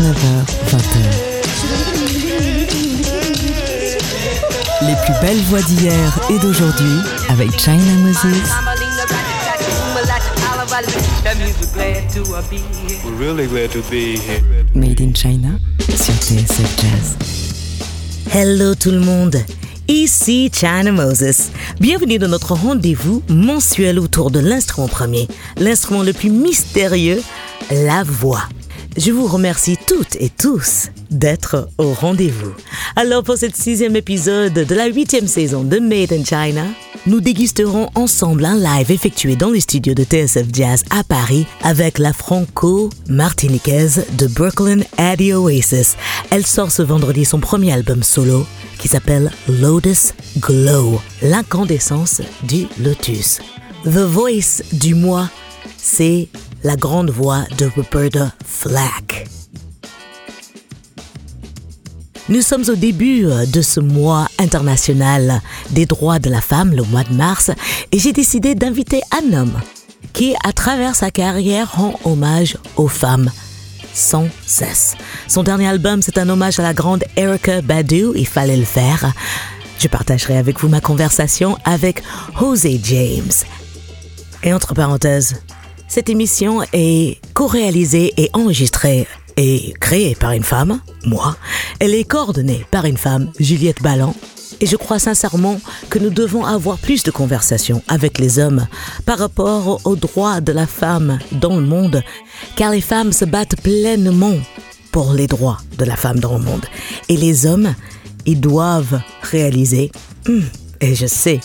19h, 20h. Les plus belles voix d'hier et d'aujourd'hui avec China Moses. We're really glad to be here. Made in China sur TSF Jazz. Hello tout le monde, ici China Moses. Bienvenue dans notre rendez-vous mensuel autour de l'instrument premier, l'instrument le plus mystérieux, la voix. Je vous remercie toutes et tous d'être au rendez-vous. Alors pour cette sixième épisode de la huitième saison de Made in China, nous dégusterons ensemble un live effectué dans les studios de TSF Jazz à Paris avec la franco-martiniquaise de Brooklyn, Addie Oasis. Elle sort ce vendredi son premier album solo qui s'appelle Lotus Glow, l'incandescence du lotus. The Voice du mois, c'est la grande voix de Roberta Flack. Nous sommes au début euh, de ce mois international des droits de la femme, le mois de mars, et j'ai décidé d'inviter un homme qui, à travers sa carrière, rend hommage aux femmes sans cesse. Son dernier album, c'est un hommage à la grande Erica Badu, il fallait le faire. Je partagerai avec vous ma conversation avec Jose James. Et entre parenthèses, cette émission est co-réalisée et enregistrée et créée par une femme, moi. Elle est coordonnée par une femme, Juliette Ballan. Et je crois sincèrement que nous devons avoir plus de conversations avec les hommes par rapport aux droits de la femme dans le monde, car les femmes se battent pleinement pour les droits de la femme dans le monde. Et les hommes, ils doivent réaliser, hum, et je sais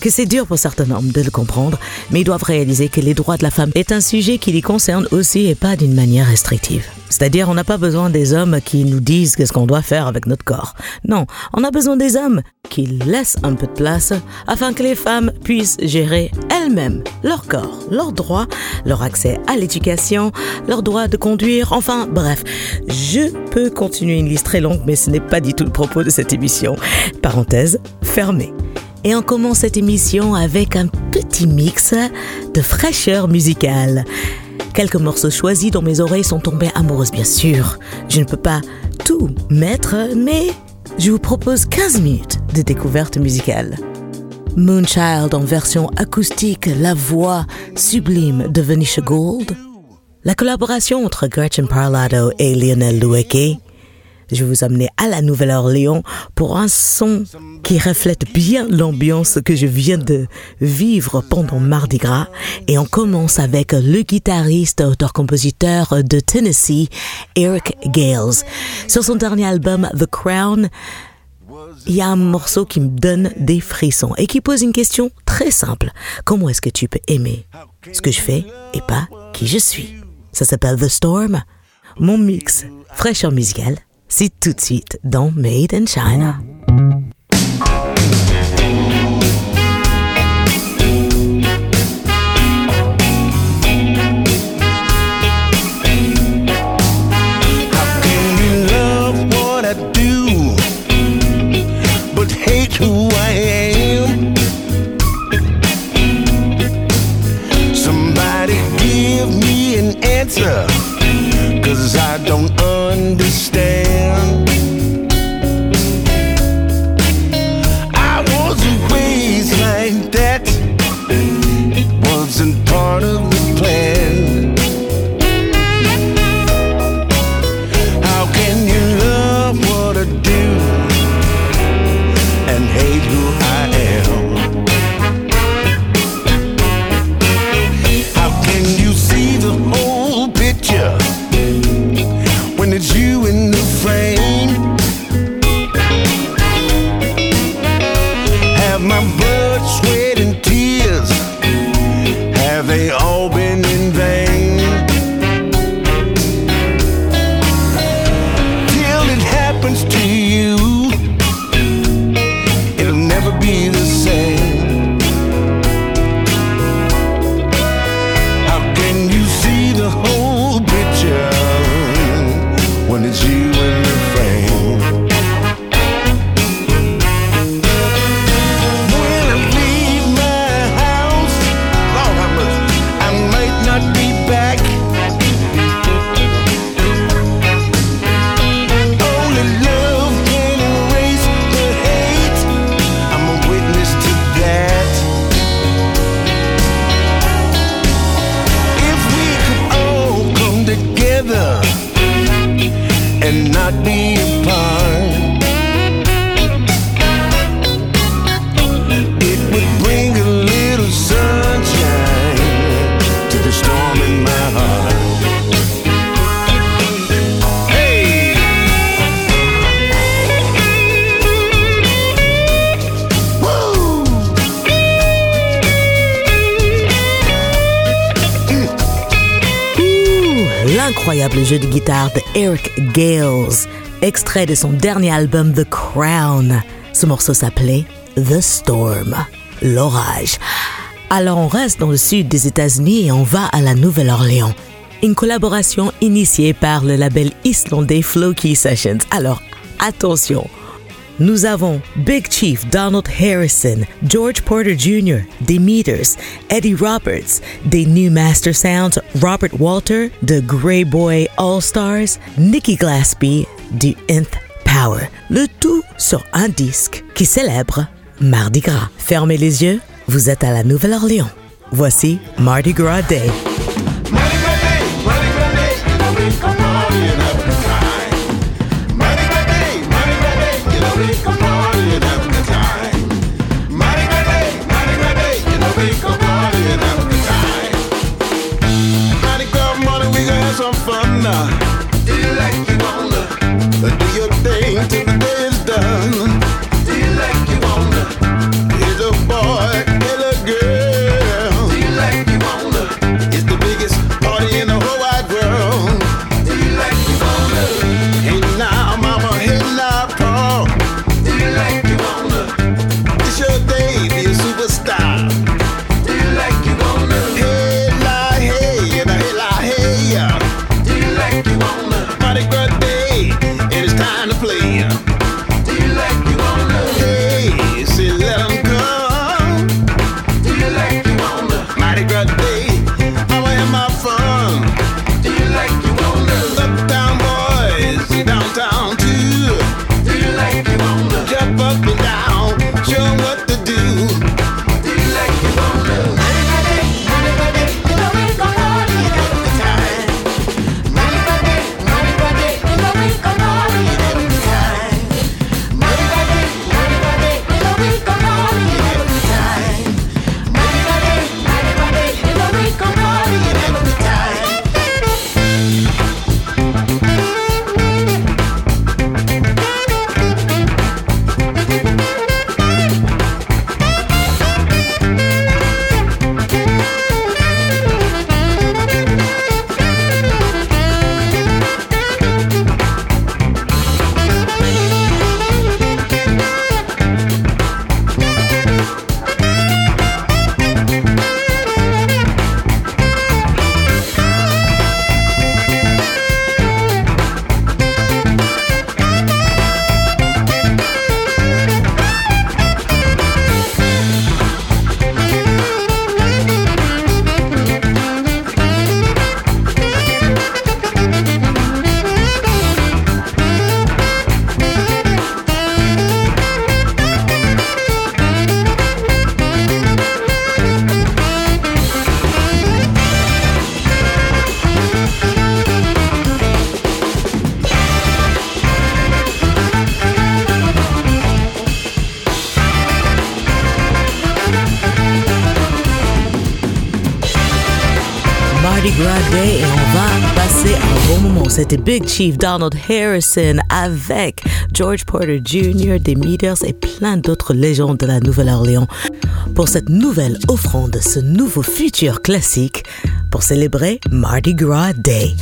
que c'est dur pour certains hommes de le comprendre, mais ils doivent réaliser que les droits de la femme est un sujet qui les concerne aussi et pas d'une manière restrictive. C'est-à-dire, on n'a pas besoin des hommes qui nous disent qu'est-ce qu'on doit faire avec notre corps. Non, on a besoin des hommes qui laissent un peu de place afin que les femmes puissent gérer elles-mêmes leur corps, leurs droits, leur accès à l'éducation, leur droit de conduire, enfin bref. Je peux continuer une liste très longue, mais ce n'est pas du tout le propos de cette émission. Parenthèse fermée. Et on commence cette émission avec un petit mix de fraîcheur musicale. Quelques morceaux choisis dont mes oreilles sont tombées amoureuses, bien sûr. Je ne peux pas tout mettre, mais je vous propose 15 minutes de découverte musicale. Moonchild en version acoustique, la voix sublime de Venetia Gold. La collaboration entre Gretchen Parlato et Lionel Loueke. Je vais vous amener à la Nouvelle-Orléans pour un son qui reflète bien l'ambiance que je viens de vivre pendant Mardi Gras. Et on commence avec le guitariste, auteur-compositeur de Tennessee, Eric Gales. Sur son dernier album, The Crown, il y a un morceau qui me donne des frissons et qui pose une question très simple. Comment est-ce que tu peux aimer ce que je fais et pas qui je suis? Ça s'appelle The Storm. Mon mix fraîcheur musicale c'est tout de suite dans Made in China. Eric Gales, extrait de son dernier album The Crown. Ce morceau s'appelait The Storm, l'orage. Alors on reste dans le sud des États-Unis et on va à la Nouvelle-Orléans. Une collaboration initiée par le label islandais Floki Sessions. Alors attention, nous avons Big Chief Donald Harrison, George Porter Jr., des Meters, Eddie Roberts, des New Master Sounds, Robert Walter, de Grey Boy All Stars, Nicky Glaspie, du Nth Power. Le tout sur un disque qui célèbre Mardi Gras. Fermez les yeux, vous êtes à la Nouvelle-Orléans. Voici Mardi Gras Day. some fun now. Do you like c'était Big Chief Donald Harrison avec George Porter Jr., des Meters et plein d'autres légendes de la Nouvelle-Orléans pour cette nouvelle offrande, ce nouveau futur classique pour célébrer Mardi Gras Day.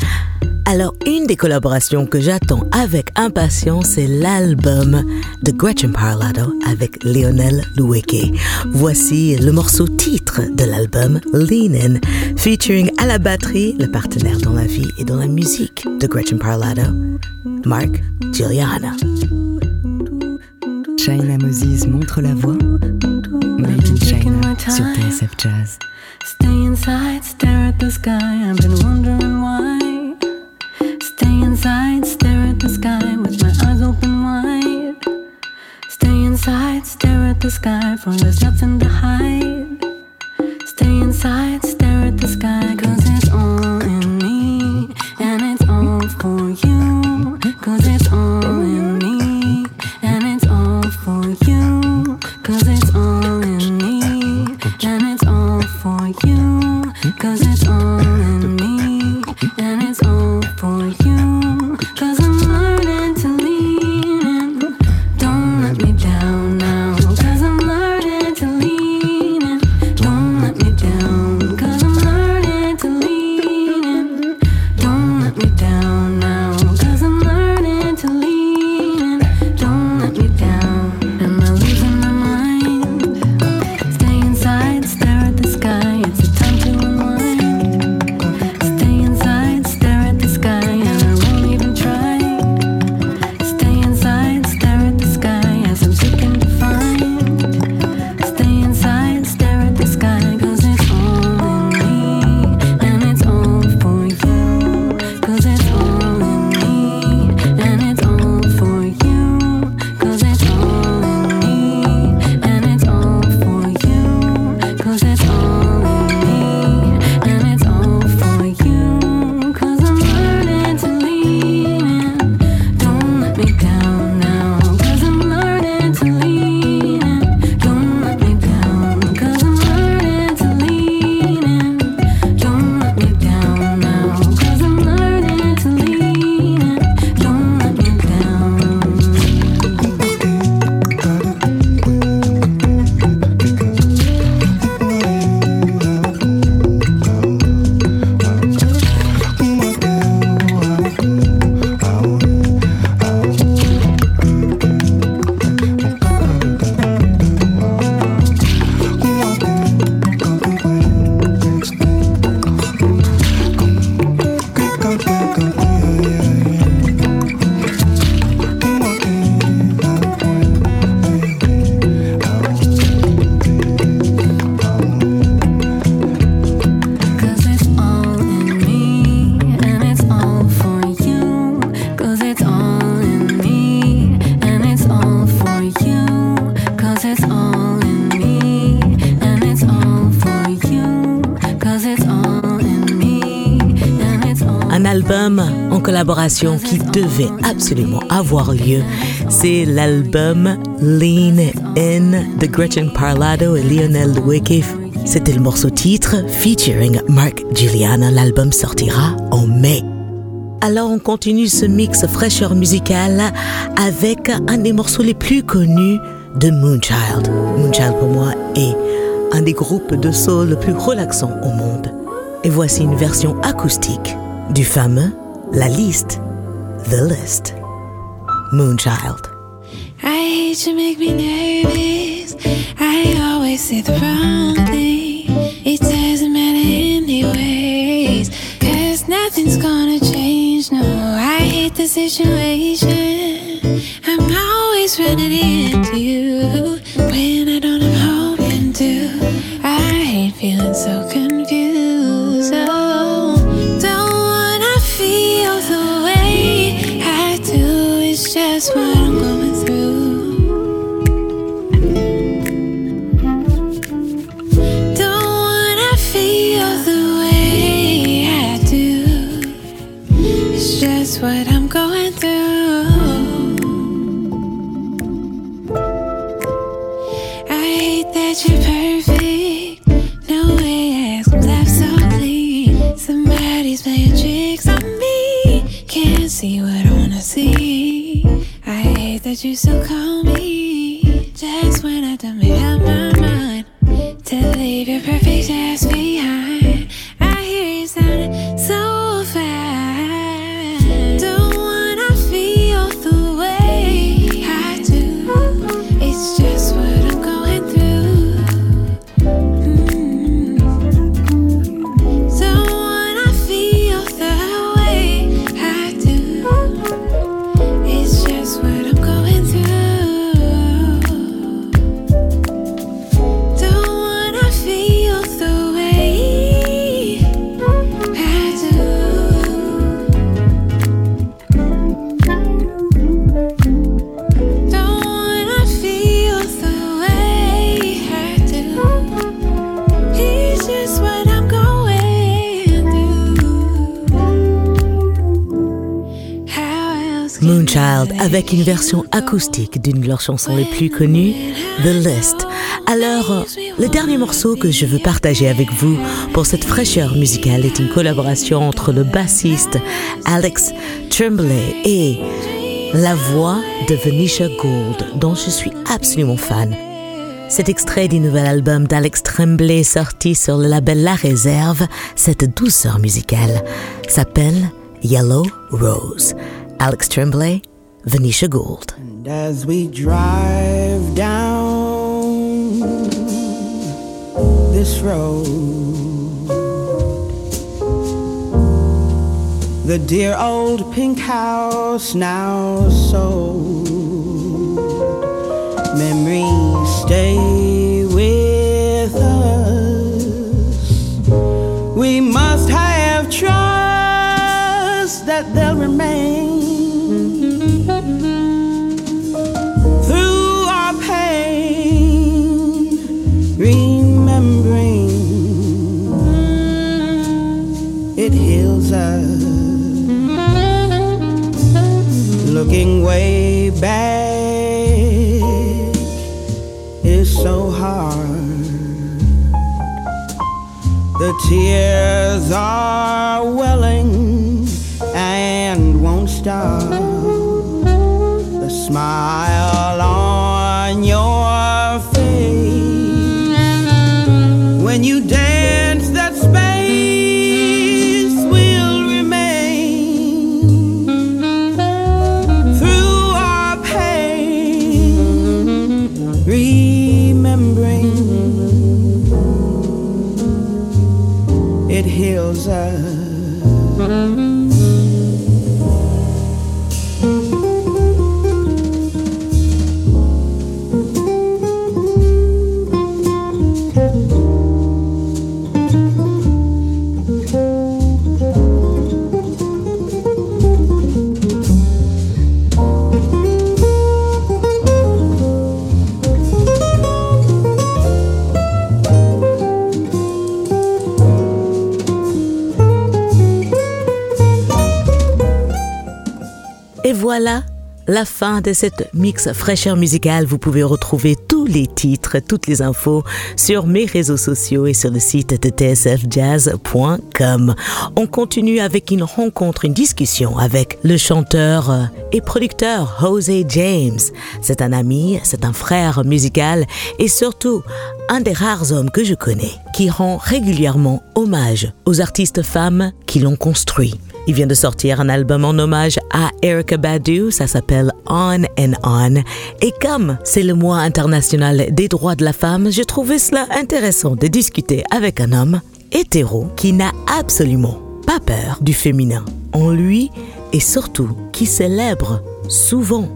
Alors, une des collaborations que j'attends avec impatience, c'est l'album de Gretchen Parlato avec Lionel Loueke. Voici le morceau titre de l'album, Lean In, featuring à la batterie le partenaire dans la vie et dans la musique de Gretchen Parlato, Mark Giuliana. China Moses montre la voix. Made in China sur TSF Jazz. Stay inside, stare at the sky. I've been wondering why. Stay inside, stare at the sky with my eyes open wide. Stay inside, stare at the sky, for there's nothing to hide. Stay inside, stare at the sky, collaboration qui devait absolument avoir lieu, c'est l'album Lean In de Gretchen Parlado et Lionel Wickiff. C'était le morceau titre featuring Mark Juliana. L'album sortira en mai. Alors on continue ce mix fraîcheur musicale avec un des morceaux les plus connus de Moonchild. Moonchild pour moi est un des groupes de soul le plus relaxant au monde. Et voici une version acoustique du fameux La Liste, The List. Moonchild. I hate you make me nervous. I always say the wrong thing. Avec une version acoustique d'une de leurs chansons les plus connues, The List. Alors, le dernier morceau que je veux partager avec vous pour cette fraîcheur musicale est une collaboration entre le bassiste Alex Tremblay et la voix de Venetia Gould, dont je suis absolument fan. Cet extrait du nouvel album d'Alex Tremblay sorti sur le label La Réserve, cette douceur musicale, s'appelle Yellow Rose. Alex Tremblay, Venetia Gould. And as we drive down this road, the dear old pink house now sold. Memories back is so hard. The tears are welling and won't stop voilà la fin de cette mix fraîcheur musicale. Vous pouvez retrouver tous les titres, toutes les infos sur mes réseaux sociaux et sur le site de tsfjazz.com. On continue avec une rencontre, une discussion avec le chanteur et producteur Jose James. C'est un ami, c'est un frère musical et surtout un des rares hommes que je connais qui rend régulièrement hommage aux artistes femmes qui l'ont construit. Il vient de sortir un album en hommage à Erica Badu, ça s'appelle On and On. Et comme c'est le mois international des droits de la femme, j'ai trouvé cela intéressant de discuter avec un homme hétéro qui n'a absolument pas peur du féminin en lui et surtout qui célèbre souvent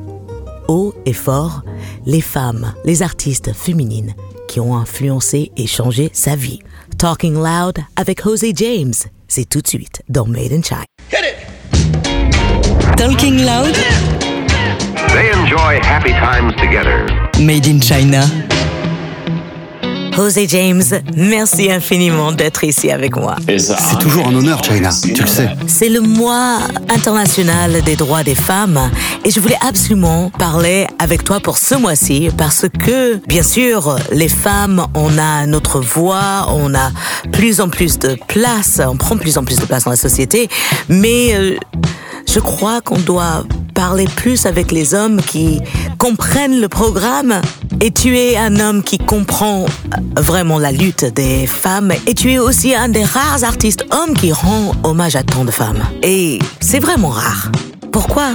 haut et fort les femmes, les artistes féminines qui ont influencé et changé sa vie. Talking Loud avec Jose James, c'est tout de suite dans Made in China. Talking Loud, They enjoy happy times together. Made in China. Jose James, merci infiniment d'être ici avec moi. C'est toujours un honneur, China, tu le sais. C'est le mois international des droits des femmes et je voulais absolument parler avec toi pour ce mois-ci parce que, bien sûr, les femmes, on a notre voix, on a plus en plus de place, on prend plus en plus de place dans la société, mais euh, je crois qu'on doit parler plus avec les hommes qui comprennent le programme. Et tu es un homme qui comprend vraiment la lutte des femmes. Et tu es aussi un des rares artistes hommes qui rend hommage à tant de femmes. Et c'est vraiment rare. Pourquoi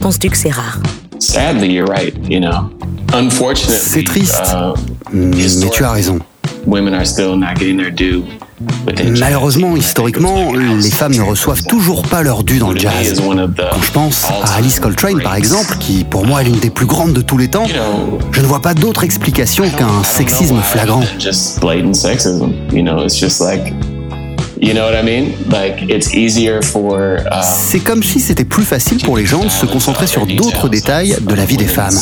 penses-tu que c'est rare? Sadly, you're right. You know, unfortunately, C'est triste. uh, Mais tu as raison. Women are still not getting their due. within jazz. Malheureusement, historiquement, les femmes ne reçoivent toujours pas leur dû dans le jazz. Quand je pense à Alice Coltrane, par exemple, qui pour moi est l'une des plus grandes de tous les temps, je ne vois pas d'autre explication qu'un sexisme flagrant. C'est comme si c'était plus facile pour les gens de se concentrer sur d'autres détails de la vie des femmes.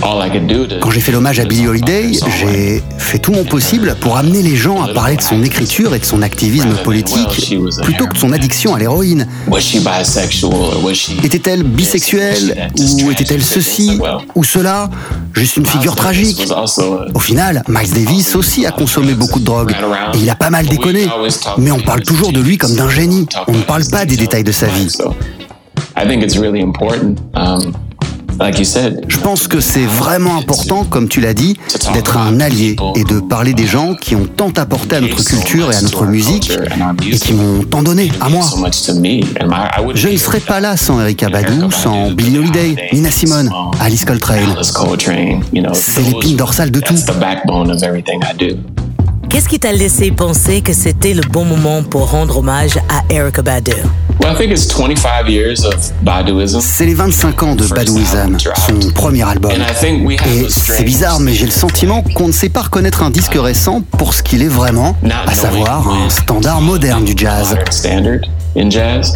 Quand j'ai fait l'hommage à Billie Holiday, j'ai fait tout mon possible pour amener les gens à parler de son écriture et de son activisme politique, plutôt que de son addiction à l'héroïne. Was she bisexual or was she? Était-elle bisexuelle Ou était-elle ceci Ou cela? Juste une figure tragique Au final, Miles Davis aussi a consommé beaucoup de drogue. Et il a pas mal déconné. Mais on parle toujours de lui comme d'un génie. On ne parle pas des détails de sa vie. I think it's really important. Um, Je pense que c'est vraiment important, comme tu l'as dit, d'être un allié et de parler des gens qui ont tant apporté à notre culture et à notre musique et qui m'ont tant donné, à moi. Je ne serais pas là sans Erika Badu, sans Billie Holiday, Nina Simone, Alice Coltrane. C'est l'épine dorsale de tout. Qu'est-ce qui t'a laissé penser que c'était le bon moment pour rendre hommage à Erica Badu? Well, I think it's 25 years of Baduism. C'est les 25 ans de Badouism, son premier album. And I think we have Et c'est strange- bizarre, mais j'ai le sentiment qu'on ne sait pas reconnaître un disque récent pour ce qu'il est vraiment, à savoir un standard moderne du jazz. Modern standard in jazz.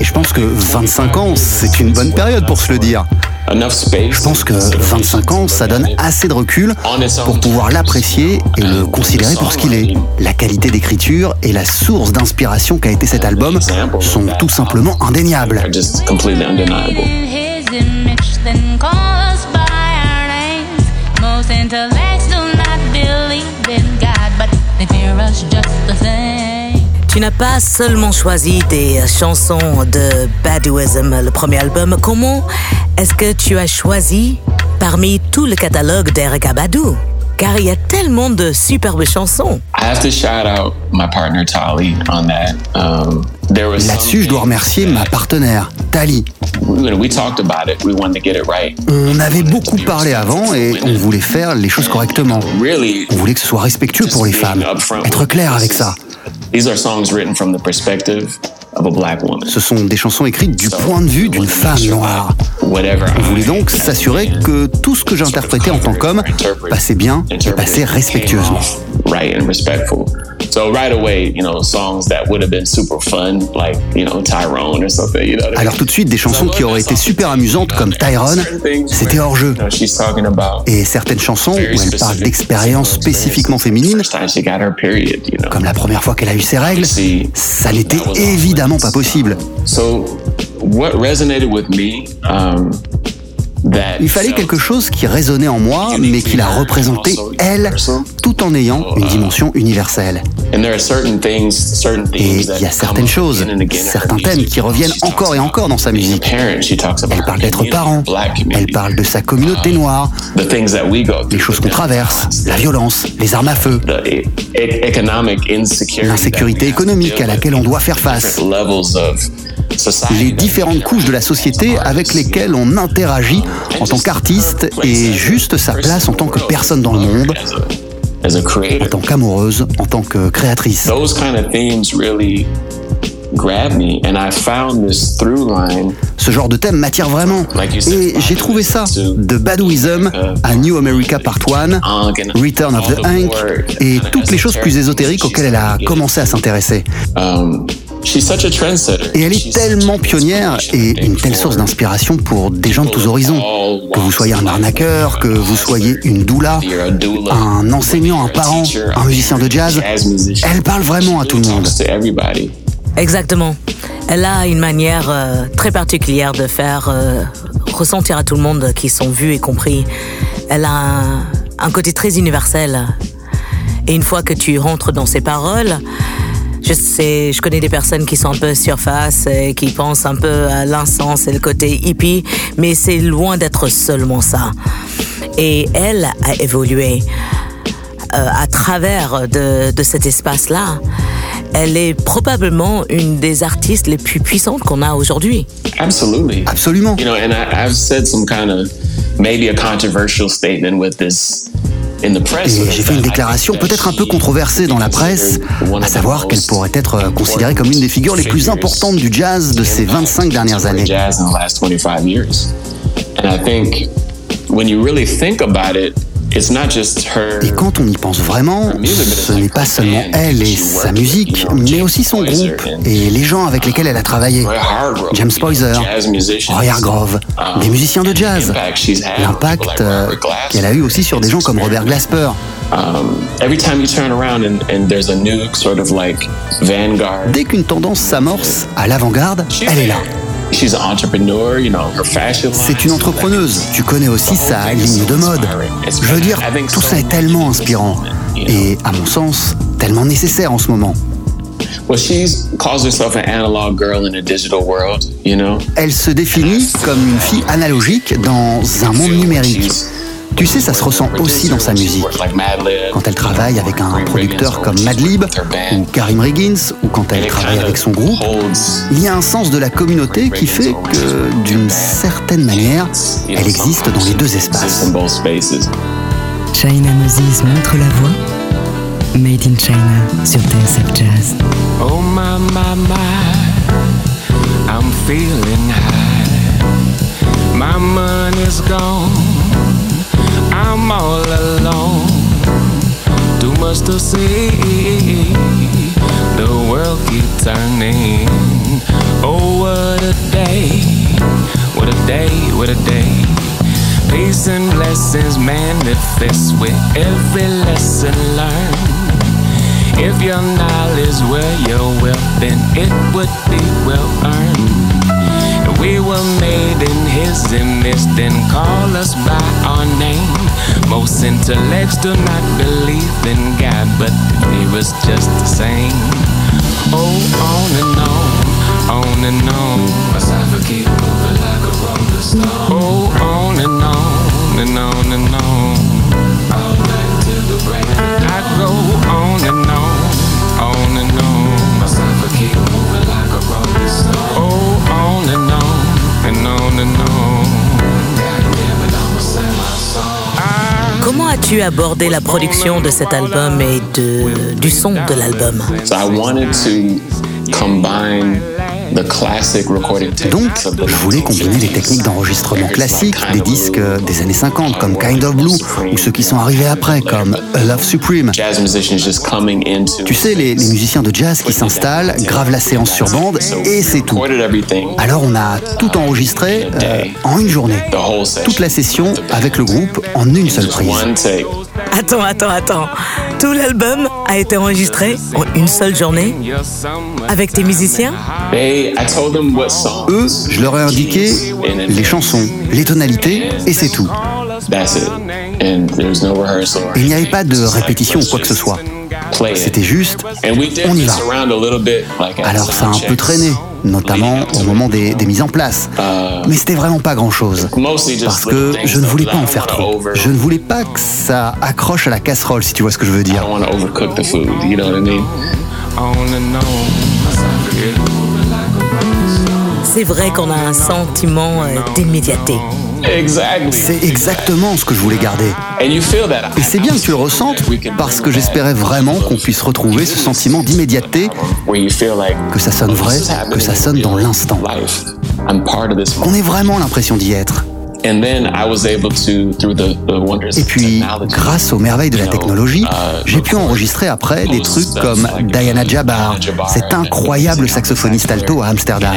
Et je pense que 25 ans, c'est une bonne période pour se le dire. Enough space. Je pense que 25 ans, ça donne assez de recul pour pouvoir l'apprécier et le considérer pour ce qu'il est. La qualité d'écriture et la source d'inspiration qu'a été cet album sont tout simplement indéniables. Just completely undeniable. his image, then call us by our names. Most intellects do not believe in God, but they fear us just the same. Tu n'as pas seulement choisi des chansons de Baduism, le premier album. Comment est-ce que tu as choisi parmi tout le catalogue d'Erika Badu? Car il y a tellement de superbes chansons. I have to shout out my partner Tali on that. Um, Là-dessus, je dois remercier ma partenaire, Tali. we, we talked about it. We wanted to get it right. On avait beaucoup parlé avant et on voulait faire les choses correctement. On voulait que ce soit respectueux pour les femmes. Être clair avec ça. these are songs written from the perspective of a black woman. Ce sont des chansons écrites du point de vue d'une femme noire. On voulait donc s'assurer que tout ce que j'interprétais en tant qu'homme passait bien et passait respectueusement. Right and respectful. So right away, you know, songs that would have been super fun, like, you know, Tyrone or something, you know. what I mean? Alors tout de suite, des chansons qui auraient été super amusantes comme Tyrone, c'était hors jeu. Et certaines chansons où elle parle d'expériences spécifiquement féminines, comme la première fois qu'elle a eu ses règles, ça n'était évidemment pas possible. So what resonated with me, um, Il fallait quelque chose qui résonnait en moi, mais qui la représentait, elle, tout en ayant une dimension universelle. and there are certain things, certain Et il that y a certaines choses, again and again in her certains thèmes music. qui reviennent encore et encore dans sa musique. Elle parle d'être parent, elle parle de sa communauté noire, the things that we go through, les choses qu'on the traverse, la violence, les armes à feu, e- e- l'insécurité économique à laquelle on doit faire face, les différentes couches de la société avec lesquelles on interagit en tant qu'artiste et juste sa place en tant que personne dans le monde, en tant qu'amoureuse, en tant que créatrice. Those kind of themes really grab me, and I found this through line. Ce genre de thème m'attire vraiment. Et j'ai trouvé ça de Badouism à New America Part 1, Return of the Hank et toutes les choses plus ésotériques auxquelles elle a commencé à s'intéresser. She's such a trendsetter. Et elle est tellement pionnière et une telle source d'inspiration pour des gens de tous horizons. Que vous soyez un arnaqueur, que vous soyez une doula, un enseignant, un parent, un musicien de jazz, elle parle vraiment à tout le monde. Exactement. Elle a une manière euh, très particulière de faire euh, ressentir à tout le monde qu'ils sont vus et compris. Elle a un, un côté très universel. Et une fois que tu rentres dans ses paroles, je sais, je connais des personnes qui sont un peu surface et qui pensent un peu à l'insens et le côté hippie, mais c'est loin d'être seulement ça. Et elle a évolué euh, à travers de, de cet espace-là. Elle est probablement une des artistes les plus puissantes qu'on a aujourd'hui. Absolutely. Absolument. You know, and I, I've said some kind of maybe a controversial statement with this. Et j'ai fait une déclaration peut-être un peu controversée dans la presse, à savoir qu'elle pourrait être considérée comme l'une des figures les plus importantes du jazz de ces 25 dernières années. Jazz in the last 25 years. And I think when you really think about it, it's not just her. Et quand on y pense vraiment, ce n'est pas seulement elle et sa musique, mais aussi son groupe et les gens avec lesquels elle a travaillé. James Poyser, Roy Hargrove, des musiciens de jazz. L'impact euh, qu'elle a eu aussi sur des gens comme Robert Glasper. Um, every time you turn around and, and there's a new sort of like vanguard. Dès qu'une tendance s'amorce à l'avant-garde, elle est là. She's an entrepreneur, you know, her fashion line. C'est une entrepreneuse. Tu connais aussi sa ligne de mode. Je veux dire, tout ça est tellement inspirant et, à mon sens, tellement nécessaire en ce moment. Well, she calls herself an analog girl in a digital world, you know? Elle se définit comme une fille analogique dans un monde numérique. Tu sais, ça se ressent aussi dans sa musique. Quand elle travaille avec un producteur comme Madlib ou Karim Riggins, ou quand elle travaille avec son groupe, il y a un sens de la communauté qui fait que, d'une certaine manière, elle existe dans les deux espaces. China Moses montre la voie. Made in China sur TSF Jazz. Oh my, my, my, I'm feeling high. My money's gone, I'm all alone. Too much to see, the world keep turning. Oh, what a day, what a day, what a day. Peace and blessings manifest with every lesson learned. If your knowledge were your wealth, then it would be well earned. We were made in His image, then call us by our name. Most intellects do not believe in God, but He was just the same. Oh, on and on, on and on. My side keep moving like a rolling stone. Oh, on and on, and on and on. All night till the break. I go on and on, on and on. My side keep moving like a rolling stone. Oh, Comment as-tu abordé la production de cet album et du son de l'album? So I wanted to combine Donc, je voulais combiner les techniques d'enregistrement classiques des disques des années 50 comme Kind of Blue ou ceux qui sont arrivés après comme A Love Supreme. Tu sais, les, les musiciens de jazz qui s'installent, gravent la séance sur bande et c'est tout. Alors on a tout enregistré euh, en une journée. Toute la session avec le groupe en une seule prise. Attends, attends, attends. Tout l'album a été enregistré en une seule journée avec tes musiciens Eux, je leur ai indiqué les chansons, les tonalités et c'est tout. Il n'y avait pas de répétition ou quoi que ce soit. C'était juste, on y va. Alors ça a un peu traîné, notamment au moment des, des mises en place. Mais c'était vraiment pas grand-chose. Parce que je ne voulais pas en faire trop. Je ne voulais pas que ça accroche à la casserole, si tu vois ce que je veux dire. C'est vrai qu'on a un sentiment euh, d'immédiateté. C'est exactement ce que je voulais garder. Et c'est bien que tu le ressentes parce que j'espérais vraiment qu'on puisse retrouver ce sentiment d'immédiateté, que ça sonne vrai, que ça sonne dans l'instant. Qu'on ait vraiment l'impression d'y être. Et puis, grâce aux merveilles de la technologie, j'ai pu enregistrer après des trucs comme Diana Jabbar, cette incroyable saxophoniste alto à Amsterdam.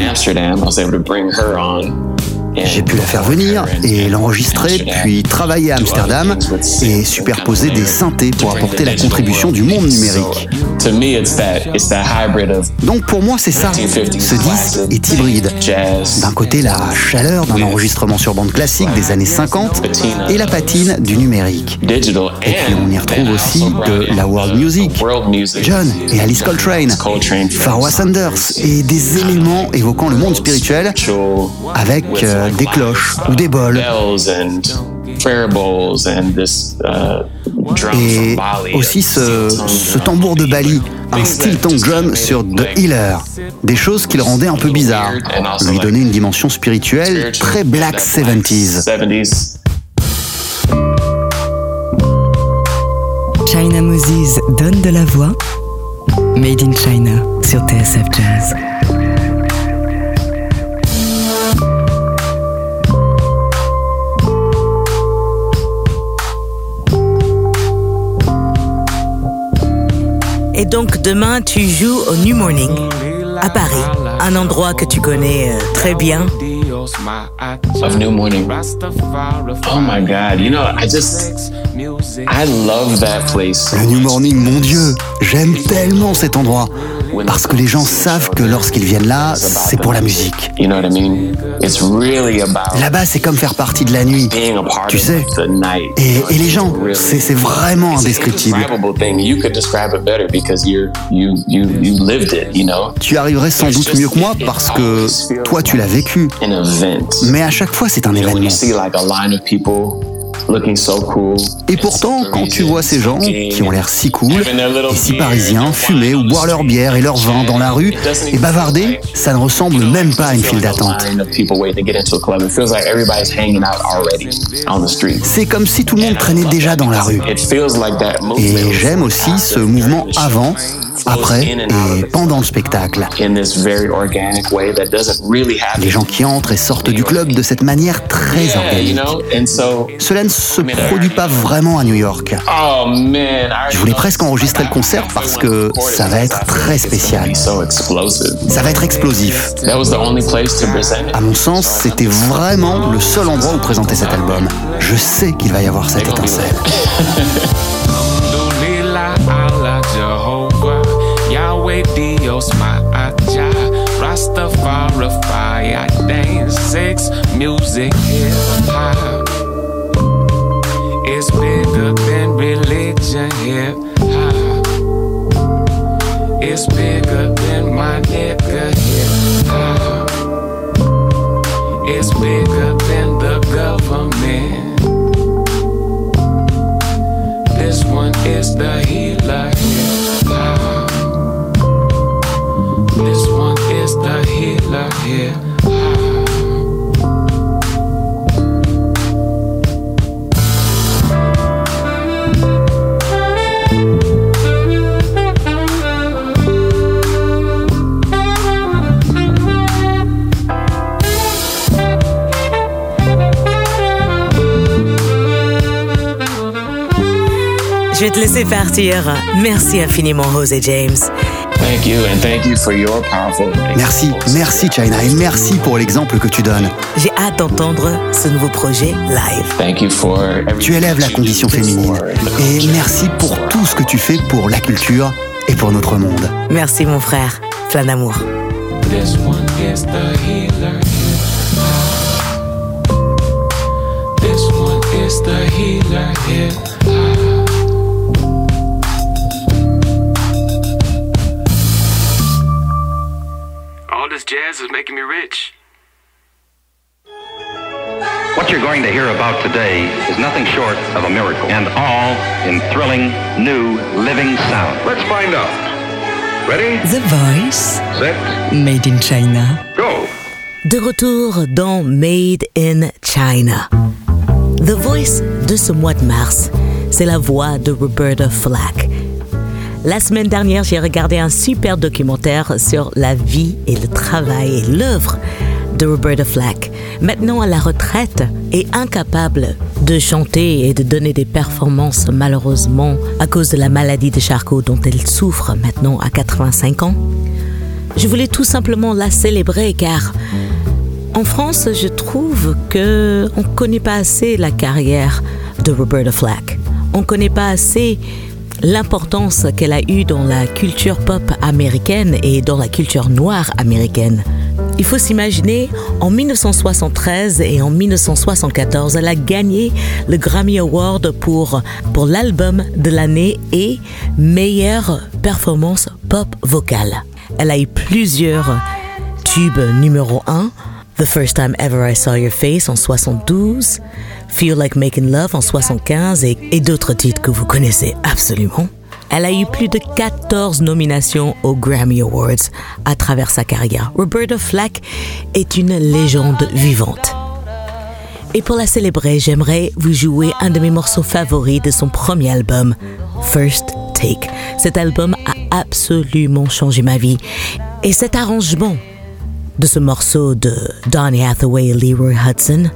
J'ai pu la faire venir et l'enregistrer, puis travailler à Amsterdam et superposer des synthés pour apporter la contribution du monde numérique. Donc pour moi, c'est ça. Ce disque est hybride. D'un côté, la chaleur d'un enregistrement sur bande classique des années 50 et la patine du numérique. Et puis on y retrouve aussi de la world music, John et Alice Coltrane, Farwa Sanders et des éléments évoquant le monde spirituel avec euh, des cloches ou des bols. Et aussi ce, ce tambour de Bali, un steel tongue drum sur The Healer. Des choses qui le rendaient un peu bizarre, lui donnaient une dimension spirituelle très black 70s. China Moses donne de la voix. Made in China sur TSF Jazz. Et donc demain, tu joues au New Morning à Paris, un endroit que tu connais euh, très bien. Of New Morning. Oh my God, you know, I just, I love that place. Le New Morning, mon Dieu, j'aime tellement cet endroit. Parce que les gens savent que lorsqu'ils viennent là, c'est pour la musique. Là-bas, c'est comme faire partie de la nuit. Tu sais? Et, et les gens, c'est vraiment indescriptible. Tu arriverais sans doute mieux que moi parce que toi, tu l'as vécu. Mais à chaque fois, c'est un événement. Et pourtant, quand tu vois ces gens qui ont l'air si cool et si parisiens fumer ou boire leur bière et leur vin dans la rue et bavarder, ça ne ressemble même pas à une file d'attente. C'est comme si tout le monde traînait déjà dans la rue. It feels like that movement. Et j'aime aussi ce mouvement avant, après et pendant le spectacle. in this very organic way that doesn't really happen. Les gens qui entrent et sortent du club de cette manière très organique. Cela ne se produit pas vraiment à New York. oh I Je voulais presque enregistrer le concert parce que ça va être très spécial. Ça va être explosif. That was the only place to present it. À mon sens, c'était vraiment le seul endroit où présenter cet album. Je sais qu'il va y avoir cette étincelle. Alhamdulillah, Allah Jehovah, Yahweh Dios Ma'aja, Rastafari, fire, dance, sex, music, hip hop. Hip. It's bigger than my nigga, hip. It's bigger than the government. This one is the hip vais te laisser partir. Merci infiniment, José James. Thank you and thank you for your powerful. Merci, merci China et merci pour l'exemple que tu donnes. J'ai hâte d'entendre ce nouveau projet live. Thank you for Tu élèves la condition féminine et merci pour tout ce que tu fais pour la culture et pour notre monde. Merci mon frère. Plein d'amour. This one is the healer. This All this jazz is making me rich. What you're going to hear about today is nothing short of a miracle, and all in thrilling, new, living sound. Let's find out. Ready? The Voice, Set, Made in China. go! De retour dans Made in China. The Voice de ce mois de mars, c'est la voix de Roberta Flack. La semaine dernière, j'ai regardé un super documentaire sur la vie et le travail et l'œuvre de Roberta Flack, maintenant à la retraite et incapable de chanter et de donner des performances malheureusement à cause de la maladie de Charcot dont elle souffre maintenant à 85 ans. Je voulais tout simplement la célébrer car en France, je trouve que on connaît pas assez la carrière de Roberta Flack. On connaît pas assez l'importance qu'elle a eue dans la culture pop américaine et dans la culture noire américaine. Il faut s'imaginer, en 1973 et en 1974, elle a gagné le Grammy Award pour, pour l'album de l'année et meilleure performance pop vocale. Elle a eu plusieurs tubes numéro 1, The First Time Ever I Saw Your Face en 72, Feel Like Making Love en 75 et, et d'autres titres que vous connaissez absolument. Elle a eu plus de 14 nominations aux Grammy Awards à travers sa carrière. Roberta Flack est une légende vivante. Et pour la célébrer, j'aimerais vous jouer un de mes morceaux favoris de son premier album, First Take. Cet album a absolument changé ma vie. Et cet arrangement de ce morceau de Donny Hathaway et Leroy Hudson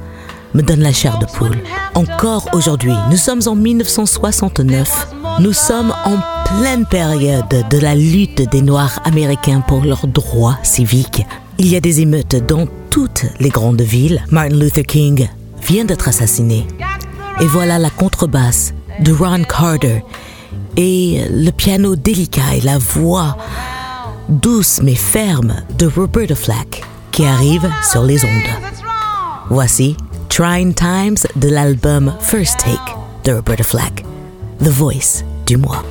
me donne la chair de poule. Encore aujourd'hui, nous sommes en 1969. Nous sommes en pleine période de la lutte des Noirs américains pour leurs droits civiques. Il y a des émeutes dans toutes les grandes villes. Martin Luther King vient d'être assassiné. Et voilà la contrebasse de Ron Carter et le piano délicat et la voix douce mais ferme de Roberta Flack qui arrive sur les ondes. Voici Trying Times de l'album First Take de Roberta Flack, The Voice du mois.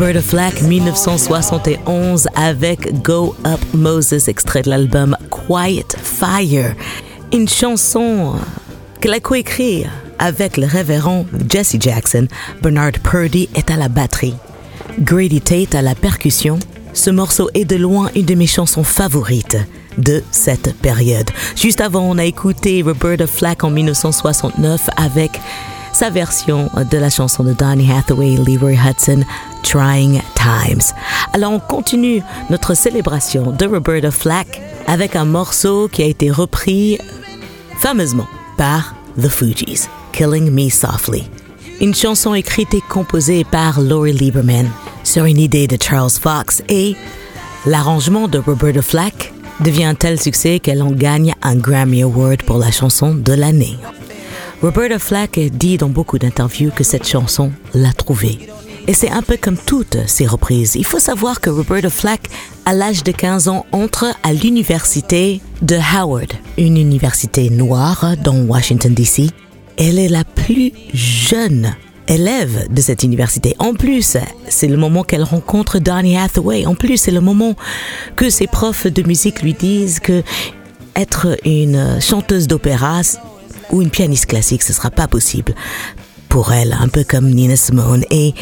Roberta Flack 1971 avec Go Up Moses, extrait de l'album Quiet Fire. Une chanson qu'elle a coécrite avec le révérend Jesse Jackson. Bernard Purdy est à la batterie. Grady Tate à la percussion. Ce morceau est de loin une de mes chansons favorites de cette période. Juste avant, on a écouté Roberta Flack en 1969 avec sa version de la chanson de Donny Hathaway Leroy Hudson, Trying Times. Alors on continue notre célébration de Roberta Flack avec un morceau qui a été repris fameusement par The Fugees, Killing Me Softly. Une chanson écrite et composée par Laurie Lieberman sur une idée de Charles Fox et l'arrangement de Roberta Flack devient un tel succès qu'elle en gagne un Grammy Award pour la chanson de l'année. Roberta Flack dit dans beaucoup d'interviews que cette chanson l'a trouvée. Et c'est un peu comme toutes ses reprises. Il faut savoir que Roberta Flack, à l'âge de 15 ans, entre à l'université de Howard, une université noire dans Washington, D.C. Elle est la plus jeune élève de cette université. En plus, c'est le moment qu'elle rencontre Donny Hathaway. En plus, c'est le moment que ses profs de musique lui disent que être une chanteuse d'opéra, ou une pianiste classique, ce sera pas possible pour elle, un peu comme Nina Simone. Et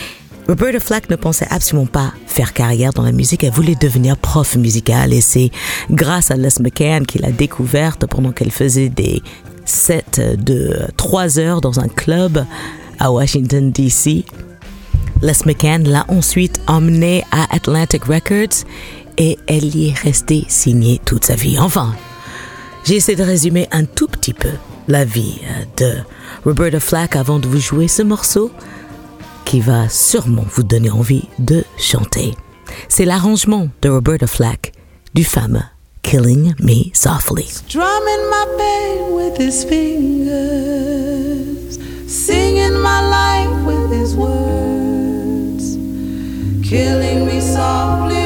Roberta Flack ne pensait absolument pas faire carrière dans la musique, elle voulait devenir prof musical et c'est grâce à Les McCann qu'il a découverte pendant qu'elle faisait des sets de trois heures dans un club à Washington, D.C. Les McCann l'a ensuite emmenée à Atlantic Records et elle y est restée signée toute sa vie. Enfin, j'ai essayé de résumer un tout petit peu la vie hein, de Roberta Flack avant de vous jouer ce morceau qui va sûrement vous donner envie de chanter. C'est l'arrangement de Roberta Flack du fameux Killing Me Softly. Strumming my pain with his fingers, singing my life with his words, killing me softly.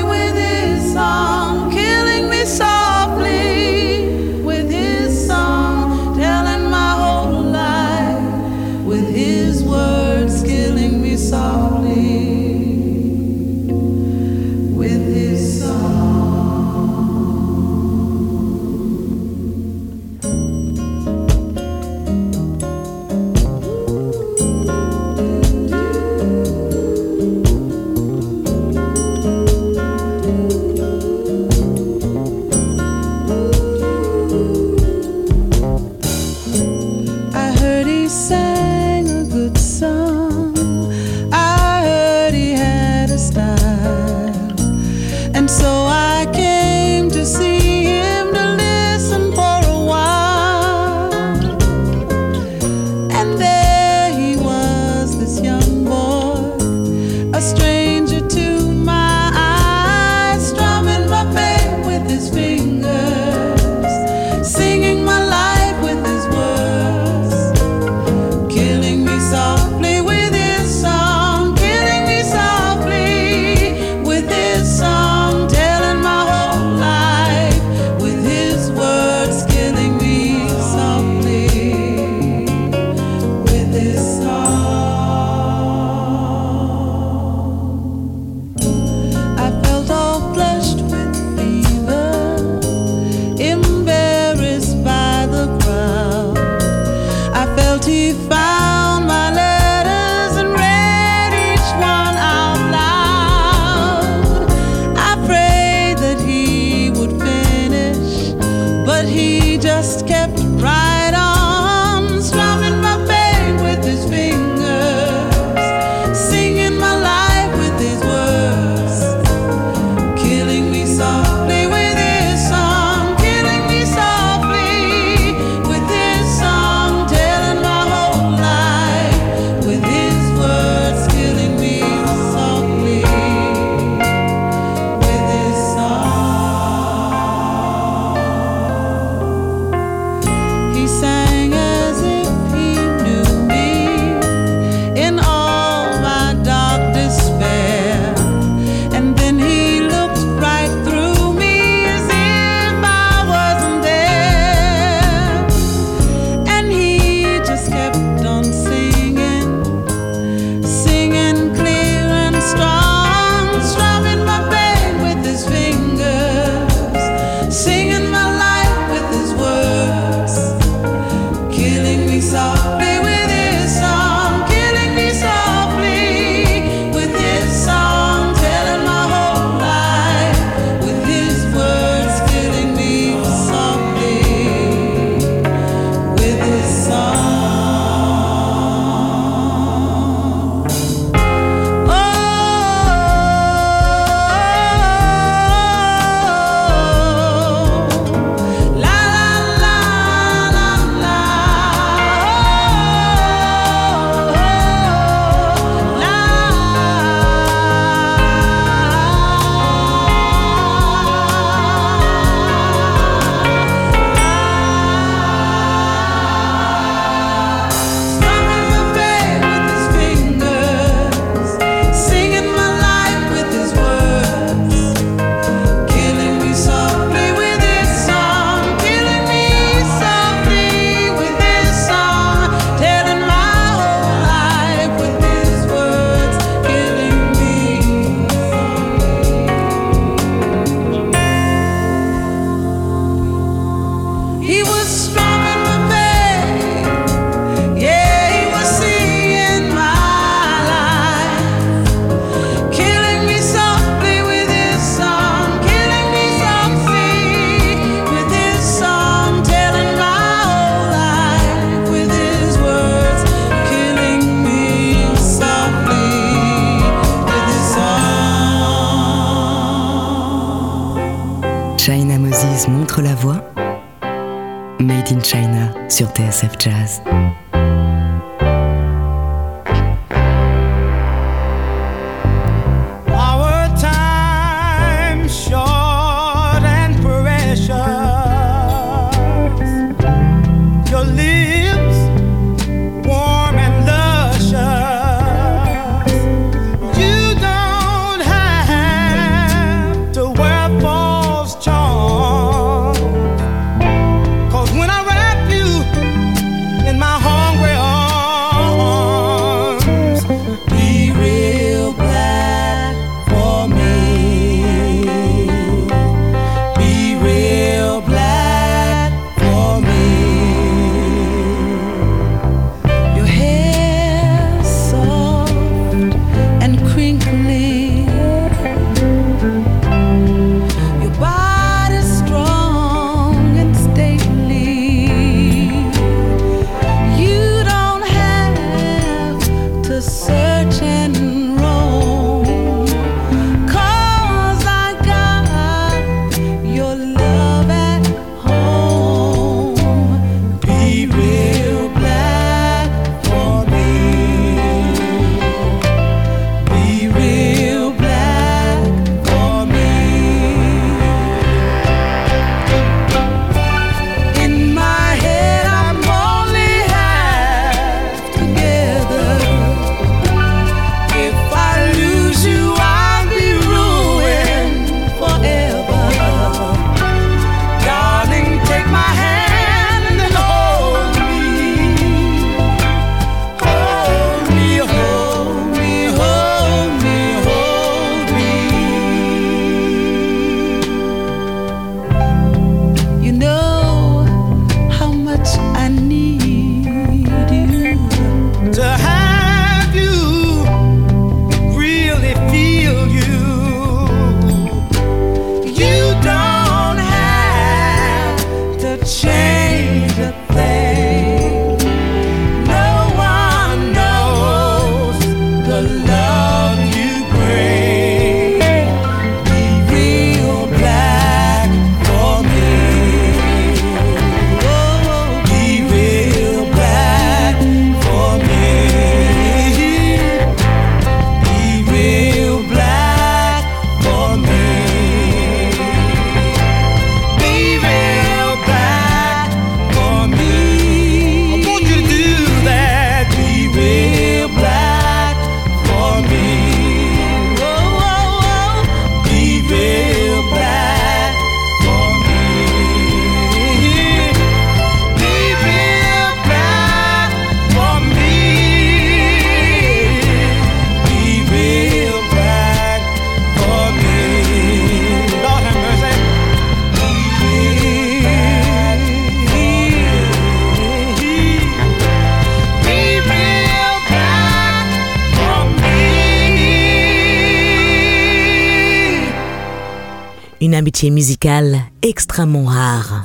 Amitié musicale extrêmement rare.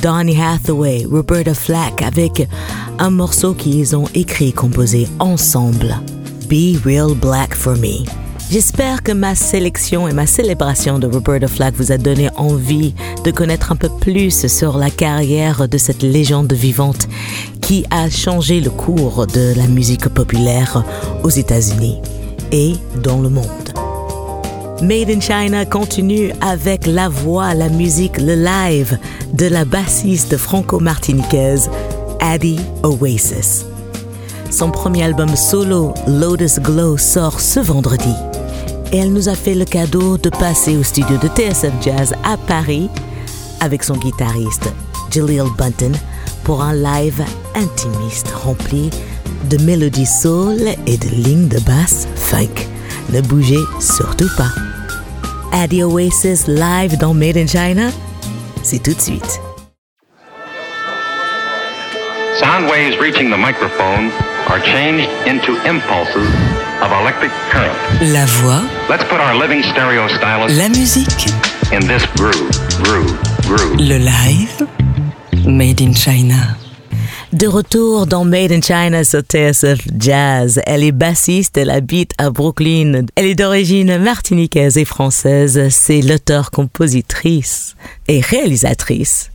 Donny Hathaway, Roberta Flack avec un morceau qu'ils ont écrit et composé ensemble. Be Real Black for Me. J'espère que ma sélection et ma célébration de Roberta Flack vous a donné envie de connaître un peu plus sur la carrière de cette légende vivante qui a changé le cours de la musique populaire aux États-Unis et dans le monde. Made in China continue avec la voix, la musique, le live de la bassiste franco-martiniquaise Addie Oasis. Son premier album solo, Lotus Glow, sort ce vendredi. Et elle nous a fait le cadeau de passer au studio de TSF Jazz à Paris avec son guitariste Jaleel Bunton pour un live intimiste rempli de mélodies soul et de lignes de basse funk. Ne bougez surtout pas. Addie Oasis live dans Made in China, c'est tout de suite. Sound waves reaching the microphone are changed into impulses of electric current. La voix, Let's put our living stereo stylus la musique, in this groove, groove, groove. le live, Made in China. De retour dans Made in China sur TSF Jazz. Elle est bassiste, elle habite à Brooklyn. Elle est d'origine martiniquaise et française. C'est l'auteur, compositrice et réalisatrice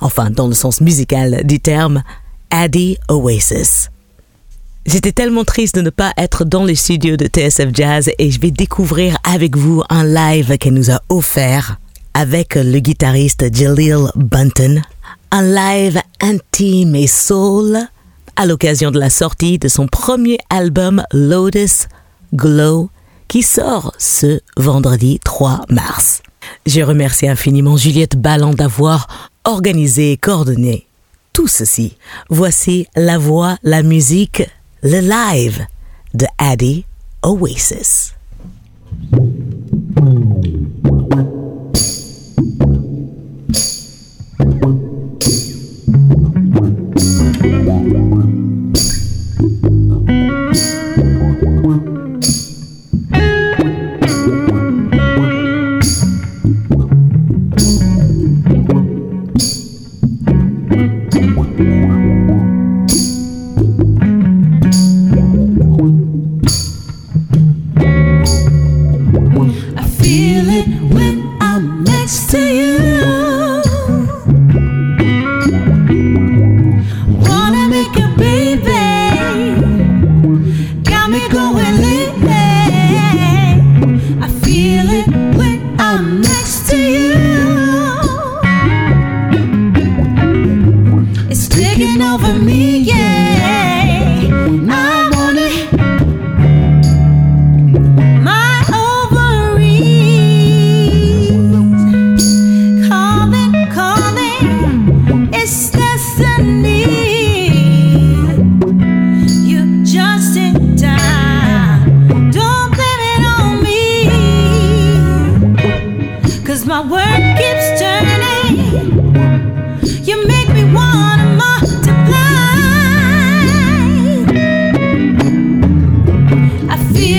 enfin dans le sens musical du terme, Addie Oasis. J'étais tellement triste de ne pas être dans les studios de TSF Jazz et je vais découvrir avec vous un live qu'elle nous a offert avec le guitariste Jaleel Bunton. Un live intime et soul à l'occasion de la sortie de son premier album Lotus Glow qui sort ce vendredi 3 mars. Je remercie infiniment Juliette Balland d'avoir organisé et coordonné tout ceci. Voici la voix, la musique, le live de Addie Oasis.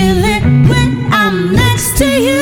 Feel it when I'm next to you.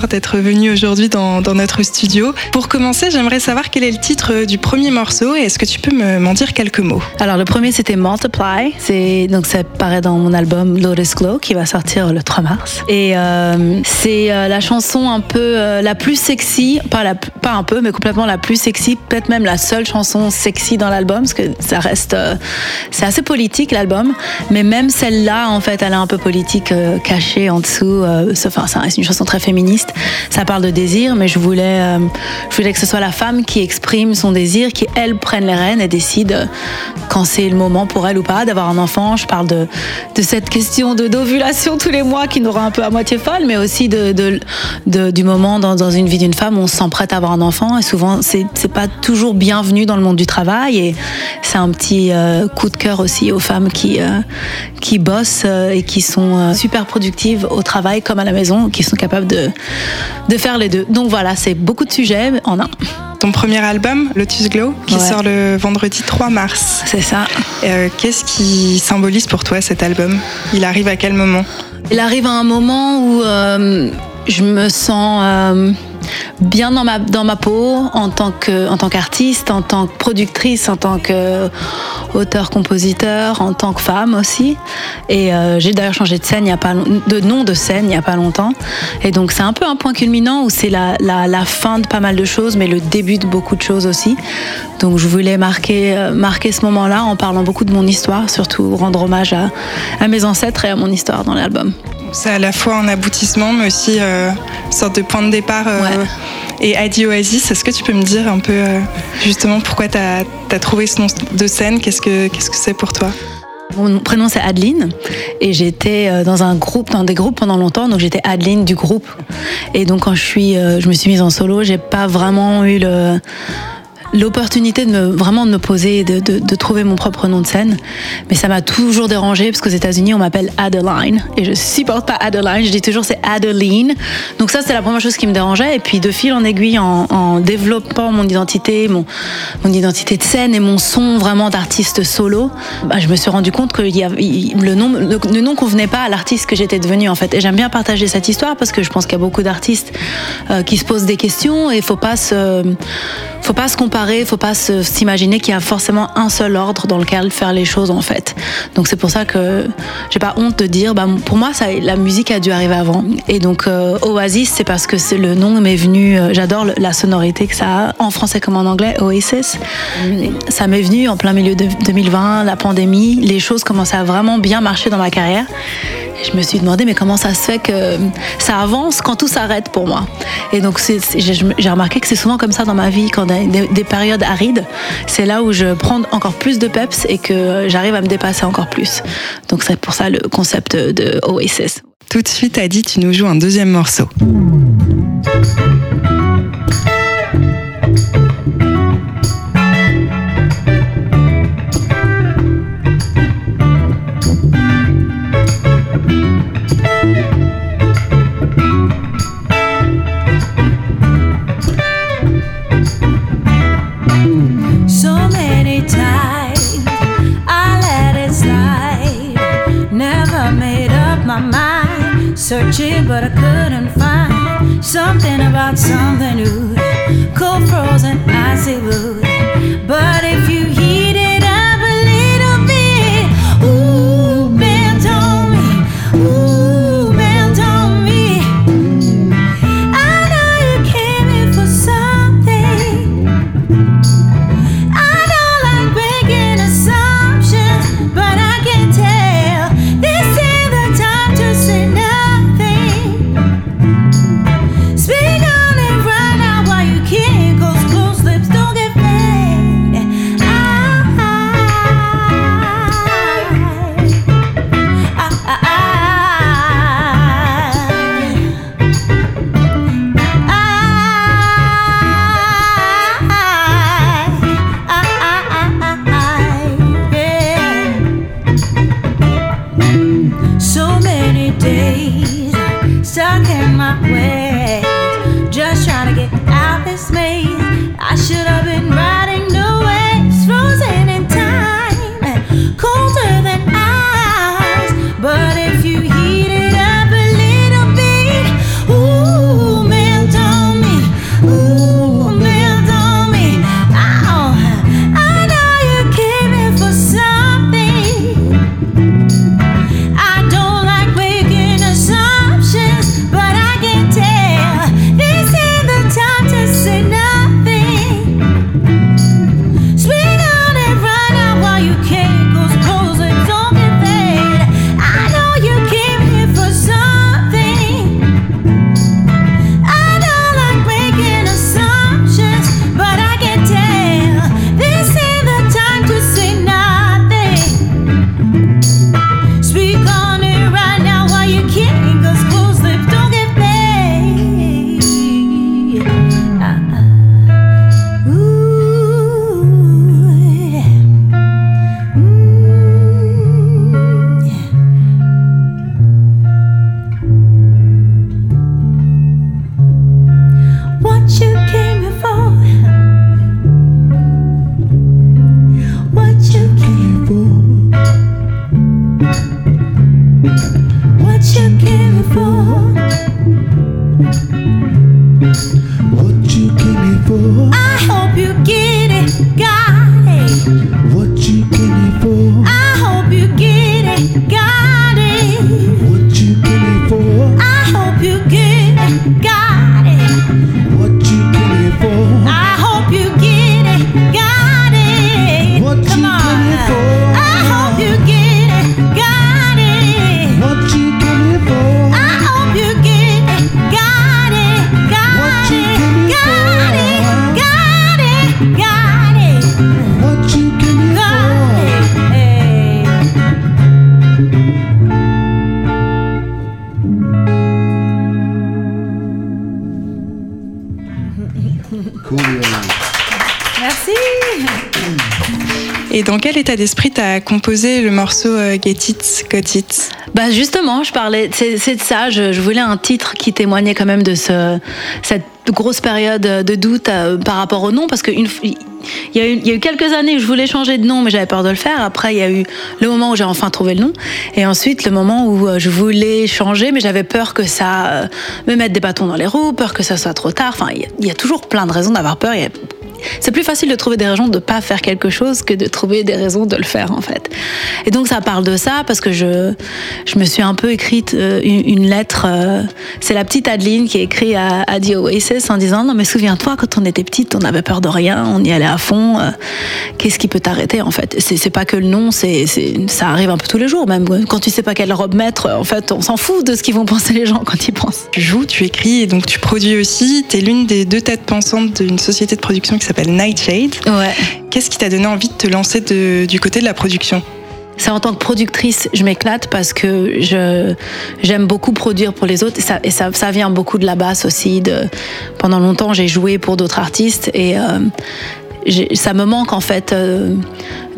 D'être venu aujourd'hui dans, notre studio. Pour commencer, j'aimerais savoir quel est le titre du premier morceau et est-ce que tu peux me- m'en dire quelques mots? Alors le premier c'était Multiply, donc ça paraît dans mon album Lotus Glow qui va sortir le 3 mars. Et euh, c'est euh, la chanson un peu euh, la plus sexy, pas la pas un peu mais complètement la plus sexy, peut-être même la seule chanson sexy dans l'album parce que ça reste euh, c'est assez politique l'album, mais même celle-là en fait elle est un peu politique euh, cachée caché en dessous. euh, enfin, c'est une chanson très féministe. Ça parle de désir, mais je voulais, je voulais que ce soit la femme qui exprime son désir, qui elle prenne les rênes et décide quand c'est le moment pour elle ou pas d'avoir un enfant. Je parle de, de cette question de d'ovulation tous les mois qui nous rend un peu à moitié folle, mais aussi de, du moment dans, dans une vie d'une femme où on se sent prête à avoir un enfant. Et souvent, c'est pas toujours bienvenu dans le monde du travail. Et c'est un petit euh, coup de cœur aussi aux femmes qui, euh, qui bossent euh, et qui sont super productives au travail comme à la maison, qui sont capables de, de faire les deux. Donc voilà, c'est beaucoup de sujets en un. Ton premier album, Lotus Glow, qui Ouais. sort le vendredi 3 mars. C'est ça. Euh, Qu'est-ce qui symbolise pour toi cet album? Il arrive à quel moment? Il arrive à un moment où euh, je me sens euh, bien dans ma, dans ma peau en tant que- en tant qu'artiste, en tant que productrice, en tant qu'auteur-compositeur, en tant que femme aussi. Et euh, j'ai d'ailleurs changé de scène il y a pas long- de nom de scène il n'y a pas longtemps. Et donc c'est un peu un point culminant où c'est la, la, la fin de pas mal de choses, mais le début de beaucoup de choses aussi. Donc je voulais marquer, euh, marquer ce moment-là en parlant beaucoup de mon histoire, surtout rendre hommage à, à mes ancêtres et à mon histoire dans l'album. C'est à la fois un aboutissement, mais aussi euh, une sorte de point de départ. euh, Et Adi Oasis, est-ce que tu peux me dire un peu euh, justement pourquoi tu as, trouvé ce nom de scène? Qu'est-ce que qu'est-ce que c'est pour toi? Mon prénom c'est Adeline et j'étais euh, dans un groupe, dans des groupes pendant longtemps, donc j'étais Adeline du groupe. Et donc quand je suis, euh, je me suis mise en solo, j'ai pas vraiment eu le l'opportunité de me vraiment de me poser de, de, trouver mon propre nom de scène. Mais ça m'a toujours dérangé parce qu'aux États-Unis on m'appelle Adeline et je supporte pas Adeline. Je dis toujours c'est Adeline. Donc ça c'est la première chose qui me dérangeait. Et puis de fil en aiguille en, développant mon identité mon, mon identité de scène et mon son vraiment d'artiste solo bah, je me suis rendu compte que y a- le nom le, le convenait pas à l'artiste que j'étais devenue en fait. Et j'aime bien partager cette histoire parce que je pense qu'il y a beaucoup d'artistes euh, qui se posent des questions et faut pas se faut pas se comparer, faut pas s'imaginer qu'il y a forcément un seul ordre dans lequel faire les choses en fait. Donc c'est pour ça que j'ai pas honte de dire, bah, pour moi la musique a dû arriver avant. Et donc euh, Oasis c'est parce que le nom m'est venu, euh, j'adore la sonorité que ça a en français comme en anglais, Oasis. Ça m'est venu en plein milieu de 2020, la pandémie, les choses commençaient à vraiment bien marcher dans ma carrière. Je me suis demandé, mais comment ça se fait que ça avance quand tout s'arrête pour moi? Et donc, j'ai remarqué que c'est souvent comme ça dans ma vie, quand il des, des périodes arides, c'est là où je prends encore plus de peps et que j'arrive à me dépasser encore plus. Donc, c'est pour ça le concept de Oasis. Tout de suite, Adi, tu nous joues un deuxième morceau. But I couldn't find something about something new. Cold frozen, icy blue. But t'as composé le morceau euh, Get It, Got It Bah justement, je parlais, c'est de ça. Je, voulais un titre qui témoignait quand même de ce, cette grosse période de doute euh, par rapport au nom, parce a eu- il y a eu quelques années où je voulais changer de nom, mais j'avais peur de le faire. Après, il y a eu le moment où j'ai enfin trouvé le nom, et ensuite le moment où euh, je voulais changer, mais j'avais peur que ça me mette des bâtons dans les roues, peur que ça soit trop tard. Enfin, il y a- a toujours plein de raisons d'avoir peur. A- c'est plus facile de trouver des raisons de pas faire quelque chose que de trouver des raisons de le faire en fait. Et donc ça parle de ça parce que je je me suis un peu écrite euh, une, lettre. euh, c'est la petite Adeline qui écrit à, à The Oasis en disant non mais souviens-toi quand on était petite on avait peur de rien, on y allait à fond. euh, Qu'est-ce qui peut t'arrêter en fait? C'est pas que le nom, c'est ça arrive un peu tous les jours même quand tu sais pas quelle robe mettre. En fait on s'en fout de ce qu'ils vont penser les gens quand ils pensent. Tu joues, tu écris et donc tu produis aussi. T'es l'une des deux têtes pensantes d'une société de production qui s'appelle Nightshade. Ouais. Qu'est-ce qui t'a donné envie de te lancer de- du côté de la production? C'est en tant que productrice, je m'éclate parce que je j'aime beaucoup produire pour les autres et ça et ça, ça vient beaucoup de la basse aussi. De pendant longtemps, j'ai joué pour d'autres artistes et euh, ça me manque en fait euh,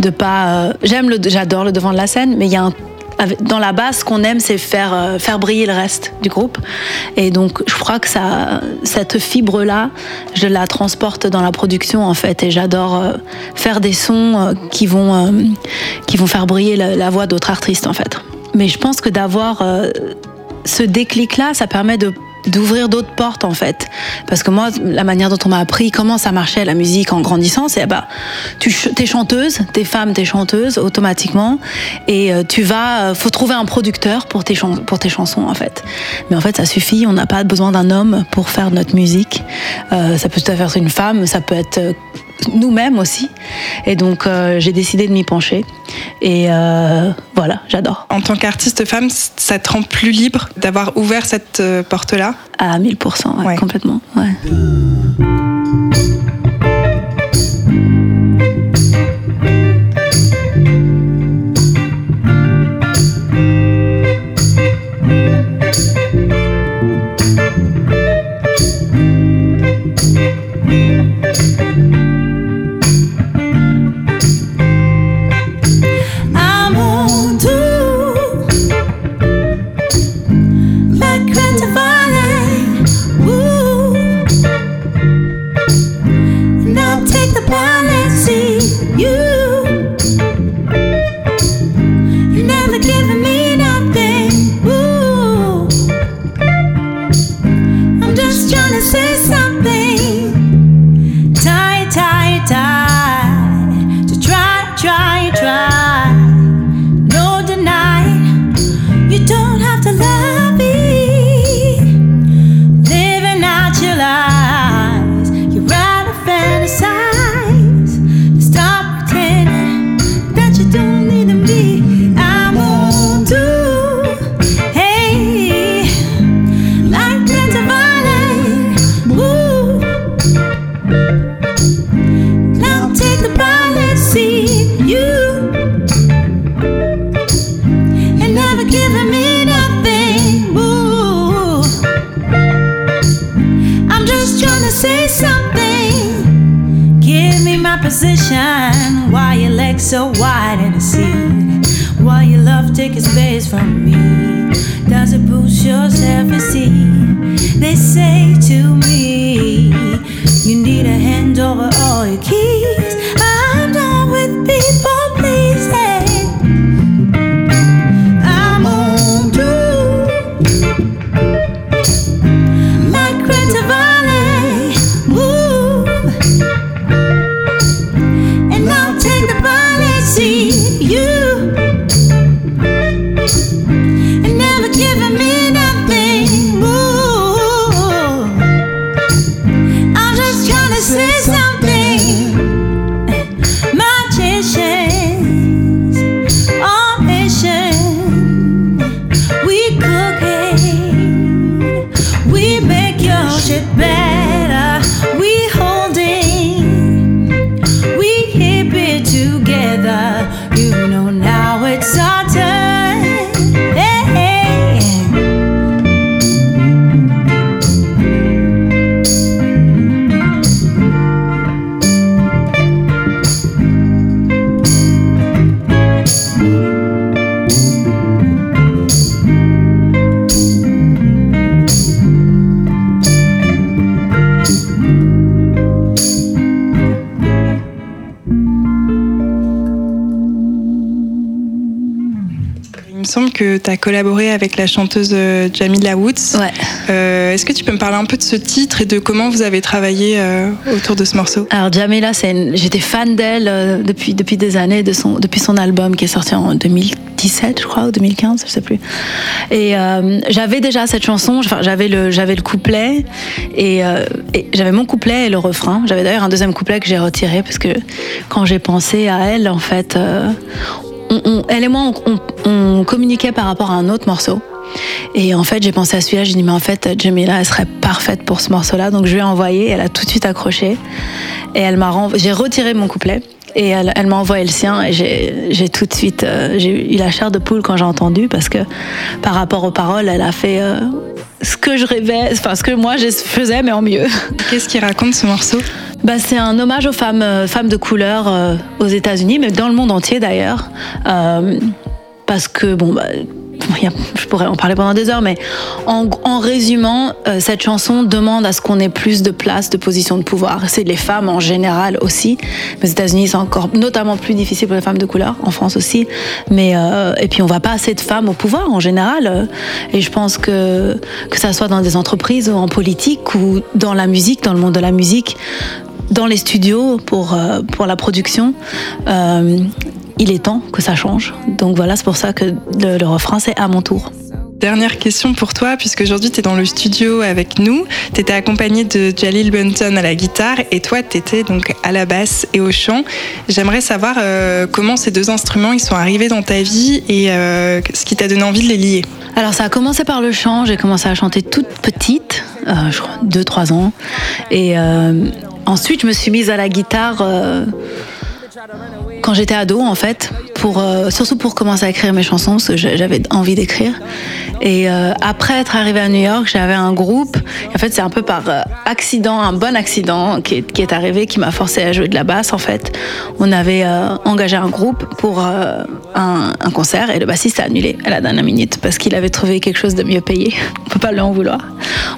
de pas. euh, J'aime le, j'adore le devant de la scène, mais il y a un dans la basse, ce qu'on aime, c'est faire euh, faire briller le reste du groupe. Et donc, je crois que ça, cette fibre-là, je la transporte dans la production en fait. Et j'adore euh, faire des sons euh, qui vont qui vont faire briller la, voix d'autres artistes en fait. Mais je pense que d'avoir ce déclic-là, ça permet de d'ouvrir d'autres portes en fait. Parce que moi la manière dont on m'a appris comment ça marchait la musique en grandissant c'est bah tu t'es chanteuse t'es femme t'es chanteuse automatiquement et euh, tu vas euh, faut trouver un producteur pour tes pour tes chansons en fait. Mais en fait ça suffit on n'a pas besoin d'un homme pour faire notre musique. Euh, ça peut tout à fait être une femme ça peut être euh, nous-mêmes aussi et donc euh, j'ai décidé de m'y pencher et euh, voilà j'adore En tant qu'artiste femme, ça te rend plus libre d'avoir ouvert cette euh, porte-là? À 1000% ouais, Ouais. complètement ouais. Tu as collaboré avec la chanteuse euh, Jamila Woods. Ouais. Euh, Est-ce que tu peux me parler un peu de ce titre et de comment vous avez travaillé euh, autour de ce morceau? Alors Jamila, une- j'étais fan d'elle depuis depuis des années, de son depuis son album qui est sorti en 2017, je crois, ou 2015, je sais plus. Et euh, j'avais déjà cette chanson, j'avais le le couplet et, et j'avais mon couplet et le refrain. J'avais d'ailleurs un deuxième couplet que j'ai retiré parce que quand j'ai pensé à elle, en fait, elle et moi, on, communiquait par rapport à un autre morceau. Et en fait, j'ai pensé à celui-là, j'ai dit, mais en fait, Jamila, elle serait parfaite pour ce morceau-là. Donc, je lui ai envoyé, elle a tout de suite accroché. Et elle m'a j'ai retiré mon couplet. Et elle, elle m'a envoyé le sien. Et j'ai tout de suite, euh, j'ai eu la chair de poule quand j'ai entendu, parce que par rapport aux paroles, elle a fait euh, ce que je rêvais, enfin, ce que moi je faisais, mais en mieux. Qu'est-ce qu'il raconte ce morceau? Bah, C'est un hommage aux femmes, euh, femmes de couleur euh, aux États-Unis, mais dans le monde entier d'ailleurs. Parce que, bon, bah, je pourrais en parler pendant des heures, mais en, résumant, euh, cette chanson demande à ce qu'on ait plus de place, de position de pouvoir. C'est les femmes en général aussi. Aux États-Unis, c'est encore notamment plus difficile pour les femmes de couleur, en France aussi. Mais euh, et puis on va pas assez de femmes au pouvoir en général. Et je pense que que ça soit dans des entreprises ou en politique ou dans la musique, dans le monde de la musique, dans les studios pour euh, pour la production. Il est temps que ça change. Donc voilà, c'est pour ça que le, le refrain, c'est à mon tour. Dernière question pour toi, puisque aujourd'hui tu es dans le studio avec nous. Tu étais accompagné de Jalil Bunton à la guitare et toi tu étais donc à la basse et au chant. J'aimerais savoir euh, comment ces deux instruments ils sont arrivés dans ta vie et euh, ce qui t'a donné envie de les lier. Alors ça a commencé par le chant, j'ai commencé à chanter toute petite, euh, je crois 2-3 ans. Et euh, ensuite je me suis mise à la guitare quand j'étais ado en fait, euh, surtout pour commencer à écrire mes chansons, parce que j'a- j'avais envie d'écrire. Et euh, après être arrivée à New York, j'avais un groupe. En fait, c'est un peu par euh, accident, un bon accident qui est, arrivé, qui m'a forcé à jouer de la basse. En fait, on avait engagé un groupe pour un, concert et le bassiste a annulé à la dernière minute parce qu'il avait trouvé quelque chose de mieux payé. On peut pas lui en vouloir.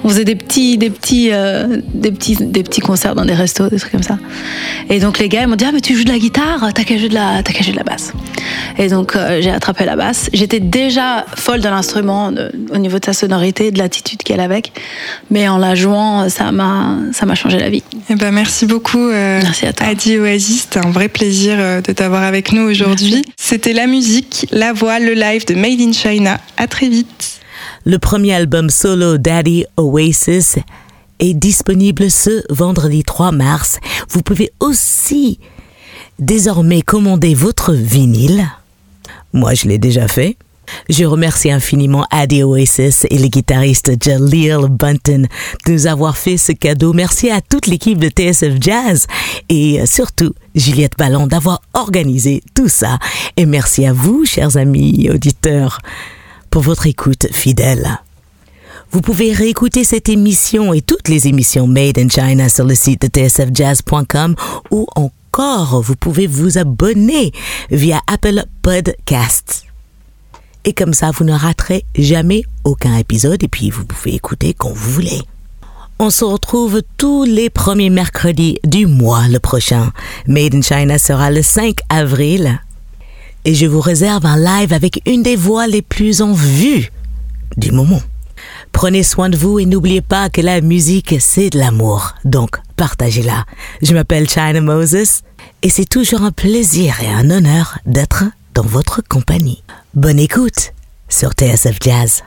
On faisait des petits, des petits, des petits, des petits concerts dans des restos, des trucs comme ça. Et donc les gars ils m'ont dit ah mais tu joues de la guitare, t'as qu'à jouer de la, t'as qu'à jouer de la basse. Et donc euh, j'ai attrapé la basse. J'étais déjà folle de l'instrument au niveau de sa sonorité, de l'attitude qu'elle a avec, mais en la jouant ça m'a, ça m'a changé la vie. Eh ben, merci beaucoup, euh, Adi Oasis. C'était un vrai plaisir euh, de t'avoir avec nous aujourd'hui. C'était la musique, la voix, le live de Made in China. À très vite. Le premier album solo Daddy Oasis est disponible ce vendredi 3 mars. Vous pouvez aussi désormais commander votre vinyle. Moi, je l'ai déjà fait. Je remercie infiniment Adi Oasis et le guitariste Jaleel Bunton de nous avoir fait ce cadeau. Merci à toute l'équipe de TSF Jazz et surtout Juliette Ballon d'avoir organisé tout ça. Et merci à vous, chers amis auditeurs, pour votre écoute fidèle. Vous pouvez réécouter cette émission et toutes les émissions Made in China sur le site de tsfjazz.com ou encore vous pouvez vous abonner via Apple Podcasts. Et comme ça, vous ne raterez jamais aucun épisode et puis vous pouvez écouter quand vous voulez. On se retrouve tous les premiers mercredis du mois le prochain. Made in China sera le 5 avril. Et je vous réserve un live avec une des voix les plus en vue du moment. Prenez soin de vous et n'oubliez pas que la musique, c'est de l'amour. Donc, partagez-la. Je m'appelle China Moses et c'est toujours un plaisir et un honneur d'être dans votre compagnie. Bonne écoute sur TSF Jazz.